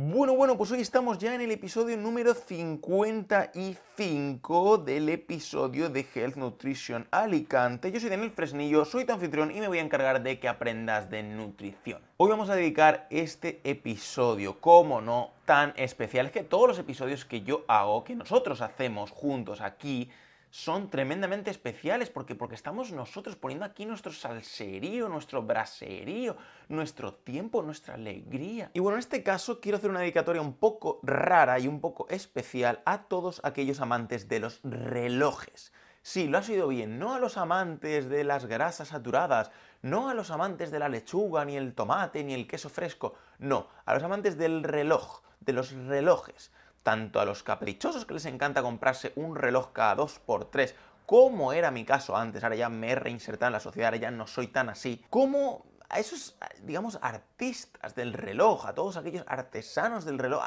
Bueno, bueno, pues hoy estamos ya en el episodio número 55 del episodio de Health Nutrition Alicante. Yo soy Daniel Fresnillo, soy tu anfitrión y me voy a encargar de que aprendas de nutrición. Hoy vamos a dedicar este episodio, como no, tan especial. Es que todos los episodios que yo hago, que nosotros hacemos juntos aquí, son tremendamente especiales porque, porque estamos nosotros poniendo aquí nuestro salserío, nuestro braserío, nuestro tiempo, nuestra alegría. Y bueno, en este caso quiero hacer una dedicatoria un poco rara y un poco especial a todos aquellos amantes de los relojes. Sí, lo has oído bien, no a los amantes de las grasas saturadas, no a los amantes de la lechuga, ni el tomate, ni el queso fresco, no, a los amantes del reloj, de los relojes tanto a los caprichosos que les encanta comprarse un reloj cada 2x3, como era mi caso antes, ahora ya me he reinsertado en la sociedad, ahora ya no soy tan así, como a esos, digamos, artistas del reloj, a todos aquellos artesanos del reloj,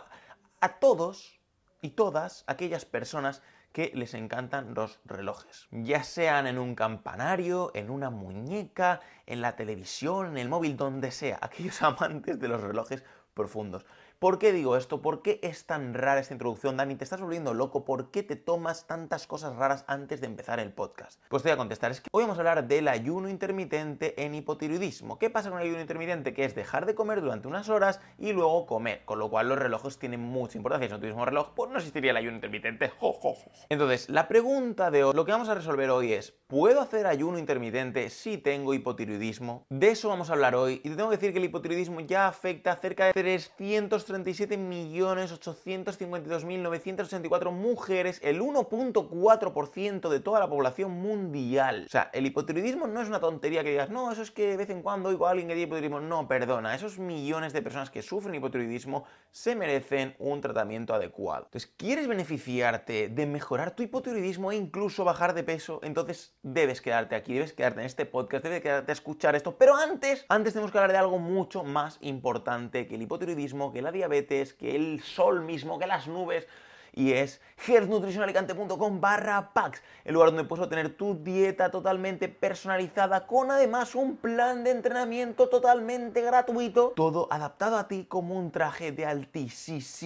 a, todos y todas aquellas personas que les encantan los relojes. Ya sean en un campanario, en una muñeca, en la televisión, en el móvil, donde sea, aquellos amantes de los relojes profundos. ¿Por qué digo esto? ¿Por qué es tan rara esta introducción, Dani? ¿Te estás volviendo loco? ¿Por qué te tomas tantas cosas raras antes de empezar el podcast? Pues te voy a contestar. Es que hoy vamos a hablar del ayuno intermitente en hipotiroidismo. ¿Qué pasa con el ayuno intermitente? Que es dejar de comer durante unas horas y luego comer. Con lo cual los relojes tienen mucha importancia. Si no tuviésemos reloj, pues no existiría el ayuno intermitente. Entonces, la pregunta de hoy, lo que vamos a resolver hoy es, ¿puedo hacer ayuno intermitente si tengo hipotiroidismo? De eso vamos a hablar hoy. Y te tengo que decir que el hipotiroidismo ya afecta a cerca de 300 37.852.984 mujeres, el 1.4% de toda la población mundial. O sea, el hipotiroidismo no es una tontería que digas, no, eso es que de vez en cuando oigo a alguien que tiene hipotiroidismo. No, perdona, esos millones de personas que sufren hipotiroidismo se merecen un tratamiento adecuado. Entonces, ¿quieres beneficiarte de mejorar tu hipotiroidismo e incluso bajar de peso? Entonces, debes quedarte aquí, debes quedarte en este podcast, debes quedarte a escuchar esto. Pero antes, antes tenemos que hablar de algo mucho más importante que el hipotiroidismo, que la diabetes, que el sol mismo, que las nubes y es healthnutritionalicante.com barra packs, el lugar donde puedes obtener tu dieta totalmente personalizada con además un plan de entrenamiento totalmente gratuito, todo adaptado a ti como un traje de altísima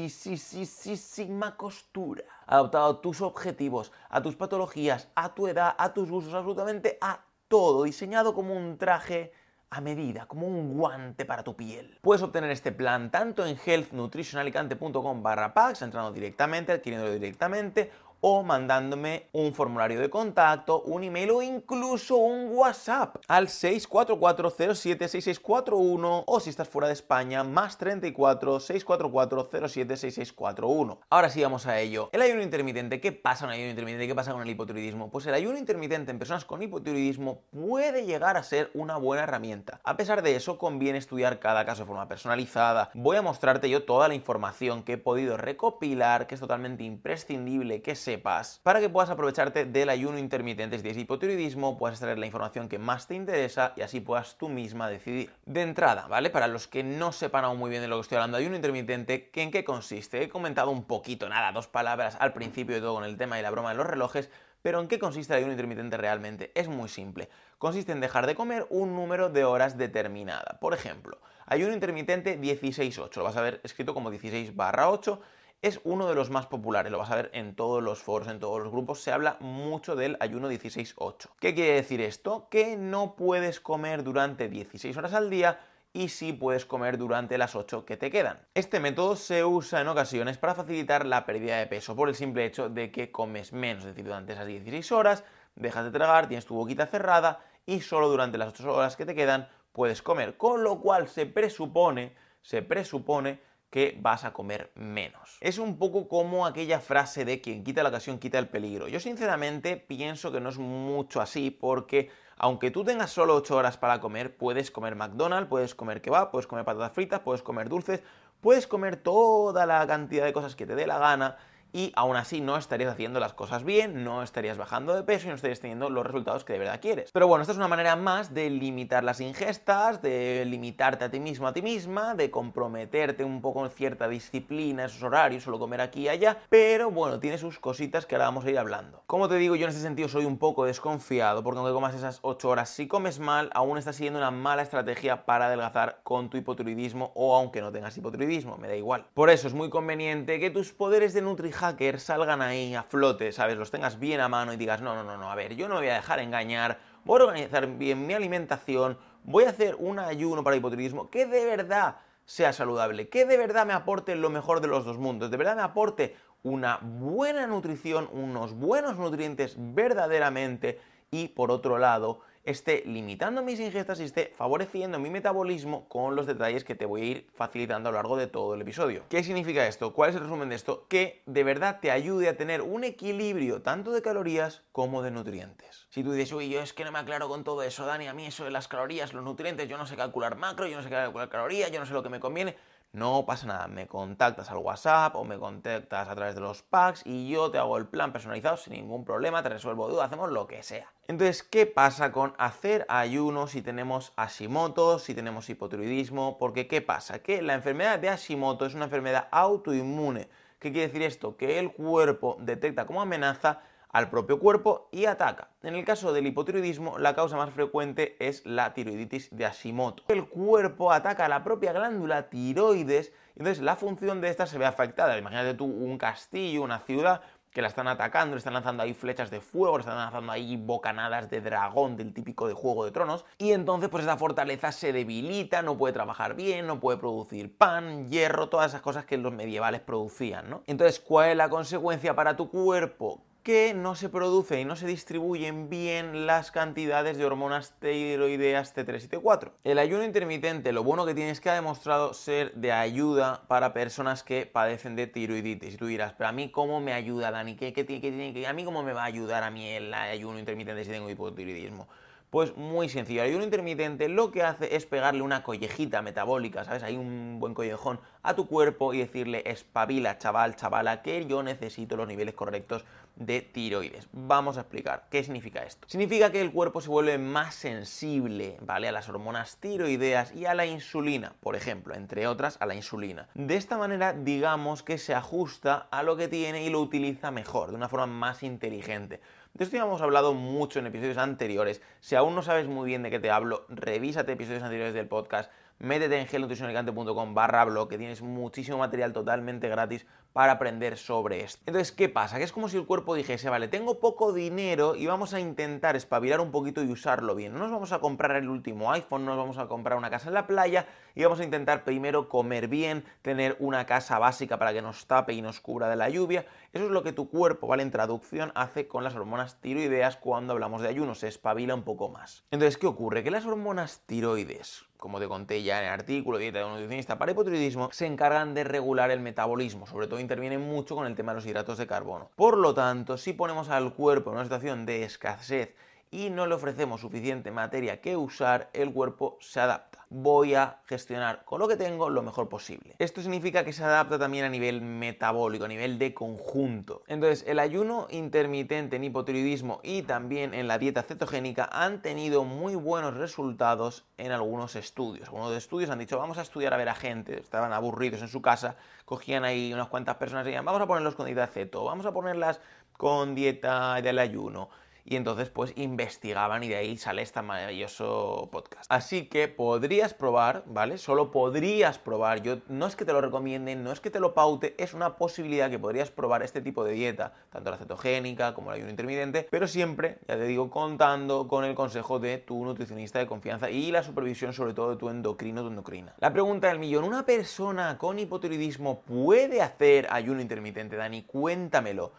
costura, adaptado a tus objetivos, a tus patologías, a tu edad, a tus gustos, absolutamente a todo, diseñado como un traje a medida, como un guante para tu piel. Puedes obtener este plan tanto en healthnutritionalicante.com barra packs, entrando directamente, adquiriéndolo directamente, o mandándome un formulario de contacto, un email o incluso un WhatsApp al 644076641 o si estás fuera de España, más 34 644076641. Ahora sí vamos a ello. El ayuno intermitente, ¿qué pasa en el ayuno intermitente? ¿Qué pasa con el hipotiroidismo? Pues el ayuno intermitente en personas con hipotiroidismo puede llegar a ser una buena herramienta. A pesar de eso, conviene estudiar cada caso de forma personalizada. Voy a mostrarte yo toda la información que he podido recopilar, que es totalmente imprescindible que se para que puedas aprovecharte del ayuno intermitente si tienes hipotiroidismo, puedas extraer la información que más te interesa y así puedas tú misma decidir. De entrada, ¿vale? Para los que no sepan aún muy bien de lo que estoy hablando, ayuno intermitente, ¿en qué consiste? He comentado un poquito, nada, dos palabras al principio de todo con el tema y la broma de los relojes, pero ¿en qué consiste el ayuno intermitente realmente? Es muy simple. Consiste en dejar de comer un número de horas determinada. Por ejemplo, ayuno intermitente 16-8. Lo vas a ver escrito como 16 barra 8 es uno de los más populares, lo vas a ver en todos los foros, en todos los grupos, se habla mucho del ayuno 16-8. ¿Qué quiere decir esto? Que no puedes comer durante 16 horas al día y sí puedes comer durante las 8 que te quedan. Este método se usa en ocasiones para facilitar la pérdida de peso por el simple hecho de que comes menos, es decir, durante esas 16 horas dejas de tragar, tienes tu boquita cerrada y solo durante las 8 horas que te quedan puedes comer, con lo cual se presupone, se presupone que vas a comer menos. Es un poco como aquella frase de quien quita la ocasión quita el peligro. Yo sinceramente pienso que no es mucho así porque aunque tú tengas solo 8 horas para comer, puedes comer McDonald's, puedes comer kebab, puedes comer patatas fritas, puedes comer dulces, puedes comer toda la cantidad de cosas que te dé la gana y aún así no estarías haciendo las cosas bien, no estarías bajando de peso y no estarías teniendo los resultados que de verdad quieres. Pero bueno, esta es una manera más de limitar las ingestas, de limitarte a ti mismo, a ti misma, de comprometerte un poco en cierta disciplina, esos horarios, solo comer aquí y allá, pero bueno, tiene sus cositas que ahora vamos a ir hablando. Como te digo, yo en ese sentido soy un poco desconfiado, porque aunque comas esas 8 horas, si comes mal, aún estás siguiendo una mala estrategia para adelgazar con tu hipotiroidismo o aunque no tengas hipotiroidismo, me da igual. Por eso es muy conveniente que tus poderes de NutriHack salgan ahí a flote, ¿sabes? Los tengas bien a mano y digas, no, no, no, no, a ver, yo no me voy a dejar engañar, voy a organizar bien mi alimentación, voy a hacer un ayuno para hipotiroidismo que de verdad sea saludable, que de verdad me aporte lo mejor de los dos mundos, de verdad me aporte una buena nutrición, unos buenos nutrientes verdaderamente y por otro lado esté limitando mis ingestas y esté favoreciendo mi metabolismo con los detalles que te voy a ir facilitando a lo largo de todo el episodio. ¿Qué significa esto? ¿Cuál es el resumen de esto? Que de verdad te ayude a tener un equilibrio tanto de calorías como de nutrientes. Si tú dices, uy, yo es que no me aclaro con todo eso, Dani, a mí eso de las calorías, los nutrientes, yo no sé calcular macro, yo no sé calcular calorías, yo no sé lo que me conviene no pasa nada, me contactas al WhatsApp o me contactas a través de los packs y yo te hago el plan personalizado sin ningún problema, te resuelvo dudas, hacemos lo que sea. Entonces, ¿qué pasa con hacer ayuno si tenemos Hashimoto, si tenemos hipotiroidismo? Porque, ¿qué pasa? Que la enfermedad de Hashimoto es una enfermedad autoinmune. ¿Qué quiere decir esto? Que el cuerpo detecta como amenaza al propio cuerpo y ataca. En el caso del hipotiroidismo, la causa más frecuente es la tiroiditis de Hashimoto. El cuerpo ataca a la propia glándula tiroides, y entonces la función de esta se ve afectada. Imagínate tú un castillo, una ciudad que la están atacando, le están lanzando ahí flechas de fuego, le están lanzando ahí bocanadas de dragón del típico de Juego de Tronos, y entonces pues esa fortaleza se debilita, no puede trabajar bien, no puede producir pan, hierro, todas esas cosas que los medievales producían, ¿no? Entonces, ¿cuál es la consecuencia para tu cuerpo? Que no se producen y no se distribuyen bien las cantidades de hormonas tiroideas T3 y T4. El ayuno intermitente, lo bueno que tiene es que ha demostrado ser de ayuda para personas que padecen de tiroiditis. Y tú dirás, pero a mí cómo me ayuda, Dani, ¿Qué, qué, tiene que, a mí cómo me va a ayudar a mí el ayuno intermitente si tengo hipotiroidismo? Pues muy sencillo. El ayuno intermitente lo que hace es pegarle una collejita metabólica, ¿sabes? Hay un buen collejón a tu cuerpo y decirle, espabila, chaval, chavala, que yo necesito los niveles correctos de tiroides. Vamos a explicar qué significa esto. Significa que el cuerpo se vuelve más sensible, ¿vale? A las hormonas tiroideas y a la insulina, por ejemplo, entre otras a la insulina. De esta manera, digamos que se ajusta a lo que tiene y lo utiliza mejor, de una forma más inteligente. De esto ya hemos hablado mucho en episodios anteriores. Si aún no sabes muy bien de qué te hablo, revísate episodios anteriores del podcast métete en gelnutricionalicante.com barra blog, que tienes muchísimo material totalmente gratis para aprender sobre esto. Entonces, ¿qué pasa? Que es como si el cuerpo dijese, vale, tengo poco dinero y vamos a intentar espabilar un poquito y usarlo bien. No nos vamos a comprar el último iPhone, no nos vamos a comprar una casa en la playa y vamos a intentar primero comer bien, tener una casa básica para que nos tape y nos cubra de la lluvia. Eso es lo que tu cuerpo, ¿vale? En traducción, hace con las hormonas tiroideas cuando hablamos de ayuno, se espabila un poco más. Entonces, ¿qué ocurre? Que las hormonas tiroides, como te conté ya en el artículo Dieta de un nutricionista para hipotiroidismo, se encargan de regular el metabolismo, sobre todo intervienen mucho con el tema de los hidratos de carbono. Por lo tanto, si ponemos al cuerpo en una situación de escasez y no le ofrecemos suficiente materia que usar, el cuerpo se adapta. Voy a gestionar con lo que tengo lo mejor posible. Esto significa que se adapta también a nivel metabólico, a nivel de conjunto. Entonces, el ayuno intermitente en hipotiroidismo y también en la dieta cetogénica han tenido muy buenos resultados en algunos estudios. Algunos estudios han dicho, vamos a estudiar a ver a gente, estaban aburridos en su casa, cogían ahí unas cuantas personas y decían, vamos a ponerlos con dieta ceto, vamos a ponerlas con dieta del ayuno y entonces pues investigaban y de ahí sale este maravilloso podcast. Así que podrías probar, ¿vale? Solo podrías probar, yo no es que te lo recomiende, no es que te lo paute, es una posibilidad que podrías probar este tipo de dieta, tanto la cetogénica como el ayuno intermitente, pero siempre, ya te digo, contando con el consejo de tu nutricionista de confianza y la supervisión sobre todo de tu endocrino tu endocrina. La pregunta del millón, ¿una persona con hipotiroidismo puede hacer ayuno intermitente, Dani? Cuéntamelo.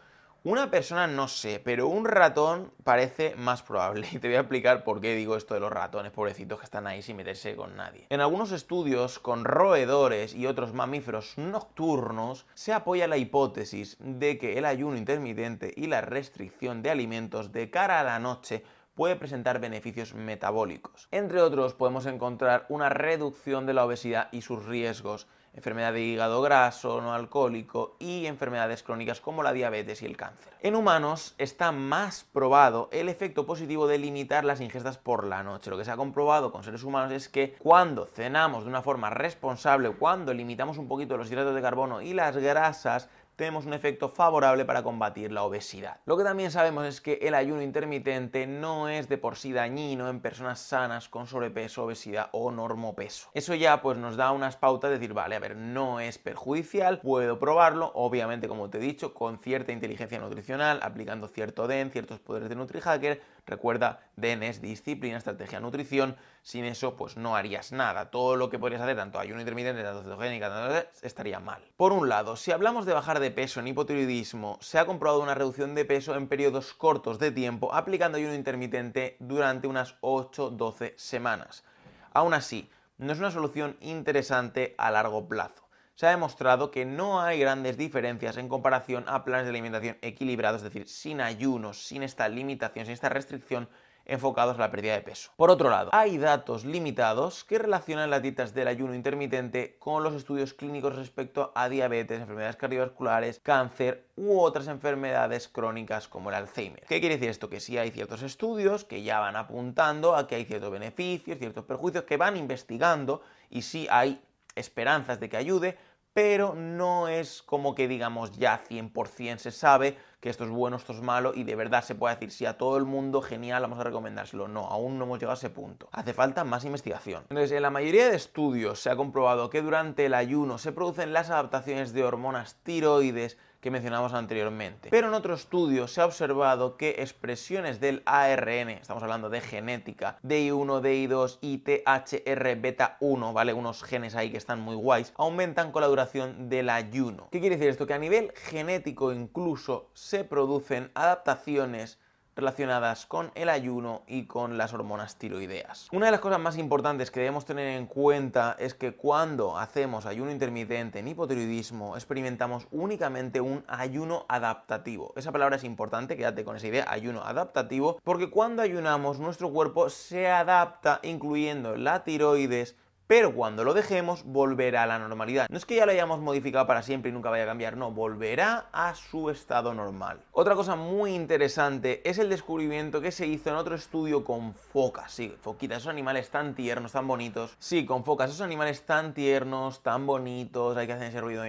Una persona no sé, pero un ratón parece más probable. Y te voy a explicar por qué digo esto de los ratones, pobrecitos que están ahí sin meterse con nadie. En algunos estudios con roedores y otros mamíferos nocturnos se apoya la hipótesis de que el ayuno intermitente y la restricción de alimentos de cara a la noche puede presentar beneficios metabólicos. Entre otros, podemos encontrar una reducción de la obesidad y sus riesgos enfermedad de hígado graso no alcohólico y enfermedades crónicas como la diabetes y el cáncer. En humanos está más probado el efecto positivo de limitar las ingestas por la noche. Lo que se ha comprobado con seres humanos es que cuando cenamos de una forma responsable, cuando limitamos un poquito los hidratos de carbono y las grasas, tenemos un efecto favorable para combatir la obesidad. Lo que también sabemos es que el ayuno intermitente no es de por sí dañino en personas sanas con sobrepeso, obesidad o normopeso. Eso ya pues nos da unas pautas de decir, vale, a ver, no es perjudicial, puedo probarlo, obviamente como te he dicho, con cierta inteligencia nutricional, aplicando cierto DEN, ciertos poderes de NutriHacker, Recuerda, DEN es disciplina, estrategia, nutrición. Sin eso, pues no harías nada. Todo lo que podrías hacer, tanto ayuno intermitente, tanto cetogénica, estaría mal. Por un lado, si hablamos de bajar de peso en hipotiroidismo, se ha comprobado una reducción de peso en periodos cortos de tiempo aplicando ayuno intermitente durante unas 8-12 semanas. Aún así, no es una solución interesante a largo plazo se ha demostrado que no hay grandes diferencias en comparación a planes de alimentación equilibrados, es decir, sin ayunos, sin esta limitación, sin esta restricción enfocados a la pérdida de peso. Por otro lado, hay datos limitados que relacionan las dietas del ayuno intermitente con los estudios clínicos respecto a diabetes, enfermedades cardiovasculares, cáncer u otras enfermedades crónicas como el Alzheimer. ¿Qué quiere decir esto? Que sí hay ciertos estudios que ya van apuntando a que hay ciertos beneficios, ciertos perjuicios, que van investigando y sí hay esperanzas de que ayude, pero no es como que digamos ya 100% se sabe que esto es bueno, esto es malo y de verdad se puede decir si a todo el mundo genial vamos a recomendárselo. No, aún no hemos llegado a ese punto. Hace falta más investigación. Entonces, en la mayoría de estudios se ha comprobado que durante el ayuno se producen las adaptaciones de hormonas tiroides que mencionamos anteriormente. Pero en otro estudio se ha observado que expresiones del ARN, estamos hablando de genética, DI1, DI2 y THR beta 1, ¿vale? Unos genes ahí que están muy guays, aumentan con la duración del ayuno. ¿Qué quiere decir esto? Que a nivel genético incluso se producen adaptaciones relacionadas con el ayuno y con las hormonas tiroideas. Una de las cosas más importantes que debemos tener en cuenta es que cuando hacemos ayuno intermitente en hipotiroidismo experimentamos únicamente un ayuno adaptativo. Esa palabra es importante, quédate con esa idea, ayuno adaptativo, porque cuando ayunamos nuestro cuerpo se adapta incluyendo la tiroides pero cuando lo dejemos volverá a la normalidad. No es que ya lo hayamos modificado para siempre y nunca vaya a cambiar, no, volverá a su estado normal. Otra cosa muy interesante es el descubrimiento que se hizo en otro estudio con focas. Sí, foquitas, esos animales tan tiernos, tan bonitos. Sí, con focas, esos animales tan tiernos, tan bonitos, hay que hacer ese ruido.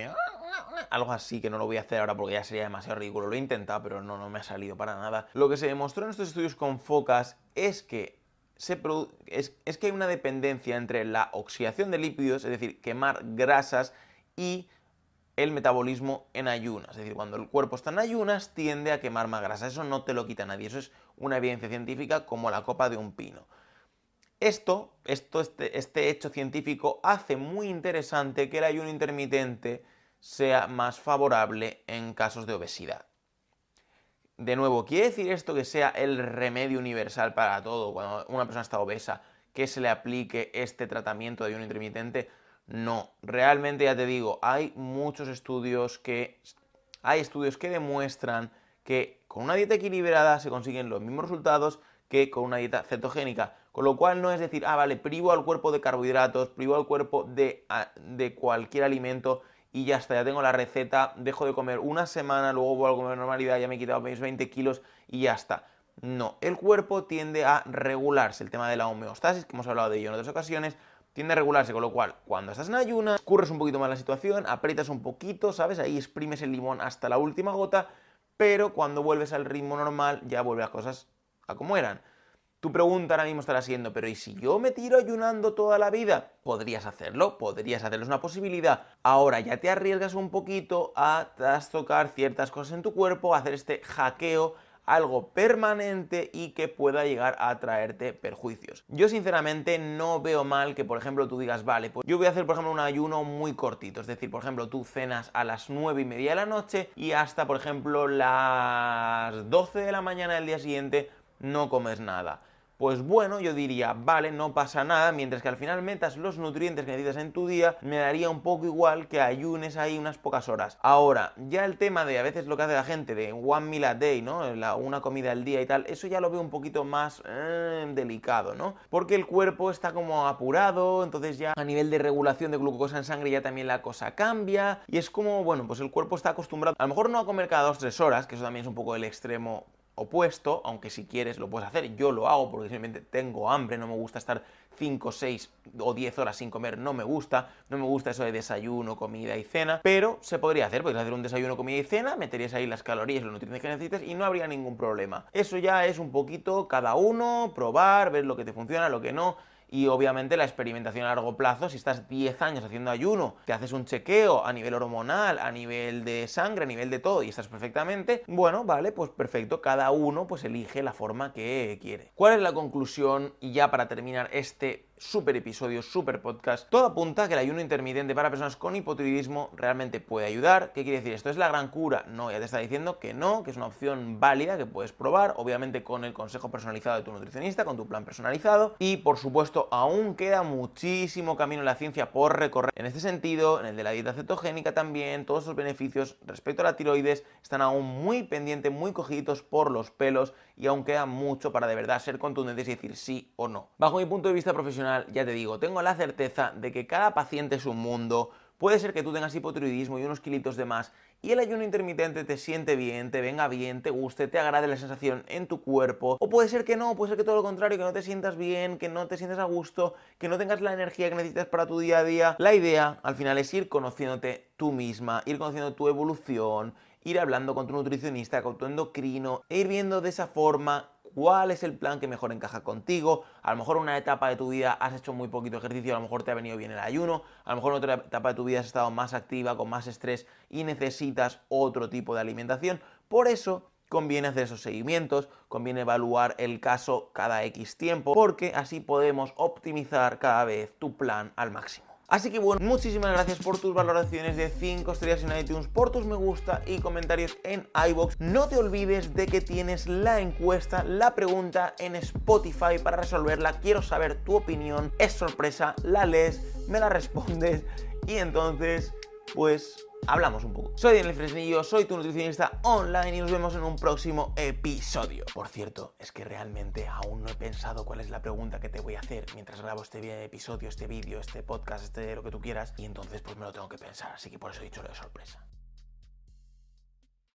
Algo así que no lo voy a hacer ahora porque ya sería demasiado ridículo. Lo he intentado, pero no, no me ha salido para nada. Lo que se demostró en estos estudios con focas es que es, que hay una dependencia entre la oxidación de lípidos, es decir, quemar grasas, y el metabolismo en ayunas. Es decir, cuando el cuerpo está en ayunas tiende a quemar más grasa. Eso no te lo quita nadie. Eso es una evidencia científica como la copa de un pino. Esto, esto este, este hecho científico hace muy interesante que el ayuno intermitente sea más favorable en casos de obesidad. De nuevo, ¿quiere decir esto que sea el remedio universal para todo cuando una persona está obesa, que se le aplique este tratamiento de ayuno intermitente? No, realmente ya te digo, hay muchos estudios que hay estudios que demuestran que con una dieta equilibrada se consiguen los mismos resultados que con una dieta cetogénica. Con lo cual no es decir, ah, vale, privo al cuerpo de carbohidratos, privo al cuerpo de, de cualquier alimento y ya está, ya tengo la receta, dejo de comer una semana, luego vuelvo a comer normalidad, ya me he quitado mis 20 kilos y ya está. No, el cuerpo tiende a regularse, el tema de la homeostasis, que hemos hablado de ello en otras ocasiones, tiende a regularse, con lo cual, cuando estás en ayunas, curres un poquito más la situación, aprietas un poquito, ¿sabes? Ahí exprimes el limón hasta la última gota, pero cuando vuelves al ritmo normal, ya vuelve las cosas a como eran. Tu pregunta ahora mismo estará siendo, pero ¿y si yo me tiro ayunando toda la vida? Podrías hacerlo, podrías hacerlo, es una posibilidad. Ahora ya te arriesgas un poquito a trastocar ciertas cosas en tu cuerpo, hacer este hackeo algo permanente y que pueda llegar a traerte perjuicios. Yo sinceramente no veo mal que, por ejemplo, tú digas, vale, pues yo voy a hacer, por ejemplo, un ayuno muy cortito. Es decir, por ejemplo, tú cenas a las 9 y media de la noche y hasta, por ejemplo, las 12 de la mañana del día siguiente no comes nada. Pues bueno, yo diría, vale, no pasa nada, mientras que al final metas los nutrientes que necesitas en tu día, me daría un poco igual que ayunes ahí unas pocas horas. Ahora, ya el tema de a veces lo que hace la gente de one meal a day, ¿no? La, una comida al día y tal, eso ya lo veo un poquito más eh, delicado, ¿no? Porque el cuerpo está como apurado, entonces ya a nivel de regulación de glucosa en sangre ya también la cosa cambia y es como, bueno, pues el cuerpo está acostumbrado, a lo mejor no a comer cada dos tres horas, que eso también es un poco el extremo opuesto, aunque si quieres lo puedes hacer, yo lo hago porque simplemente tengo hambre, no me gusta estar 5, 6 o 10 horas sin comer, no me gusta, no me gusta eso de desayuno, comida y cena, pero se podría hacer, podrías hacer un desayuno, comida y cena, meterías ahí las calorías, los nutrientes que necesites y no habría ningún problema. Eso ya es un poquito cada uno, probar, ver lo que te funciona, lo que no y obviamente la experimentación a largo plazo, si estás 10 años haciendo ayuno, te haces un chequeo a nivel hormonal, a nivel de sangre, a nivel de todo y estás perfectamente, bueno, vale, pues perfecto, cada uno pues elige la forma que quiere. ¿Cuál es la conclusión? Y ya para terminar este super episodio, super podcast. Todo apunta a que el ayuno intermitente para personas con hipotiroidismo realmente puede ayudar. ¿Qué quiere decir? ¿Esto es la gran cura? No, ya te está diciendo que no, que es una opción válida que puedes probar, obviamente con el consejo personalizado de tu nutricionista, con tu plan personalizado. Y por supuesto, aún queda muchísimo camino en la ciencia por recorrer. En este sentido, en el de la dieta cetogénica también, todos los beneficios respecto a la tiroides están aún muy pendientes, muy cogiditos por los pelos y aún queda mucho para de verdad ser contundentes y decir sí o no. Bajo mi punto de vista ya te digo, tengo la certeza de que cada paciente es un mundo. Puede ser que tú tengas hipotiroidismo y unos kilitos de más y el ayuno intermitente te siente bien, te venga bien, te guste, te agrade la sensación en tu cuerpo. O puede ser que no, puede ser que todo lo contrario, que no te sientas bien, que no te sientas a gusto, que no tengas la energía que necesitas para tu día a día. La idea al final es ir conociéndote tú misma, ir conociendo tu evolución, ir hablando con tu nutricionista, con tu endocrino, e ir viendo de esa forma cuál es el plan que mejor encaja contigo. A lo mejor en una etapa de tu vida has hecho muy poquito ejercicio, a lo mejor te ha venido bien el ayuno, a lo mejor en otra etapa de tu vida has estado más activa, con más estrés y necesitas otro tipo de alimentación. Por eso conviene hacer esos seguimientos, conviene evaluar el caso cada X tiempo, porque así podemos optimizar cada vez tu plan al máximo. Así que bueno, muchísimas gracias por tus valoraciones de 5 estrellas en iTunes, por tus me gusta y comentarios en iBox. No te olvides de que tienes la encuesta, la pregunta en Spotify para resolverla. Quiero saber tu opinión. Es sorpresa, la lees, me la respondes y entonces, pues hablamos un poco. Soy Daniel Fresnillo, soy tu nutricionista online y nos vemos en un próximo episodio. Por cierto, es que realmente aún no he pensado cuál es la pregunta que te voy a hacer mientras grabo este episodio, este vídeo, este podcast, este lo que tú quieras, y entonces pues me lo tengo que pensar, así que por eso he dicho lo de sorpresa.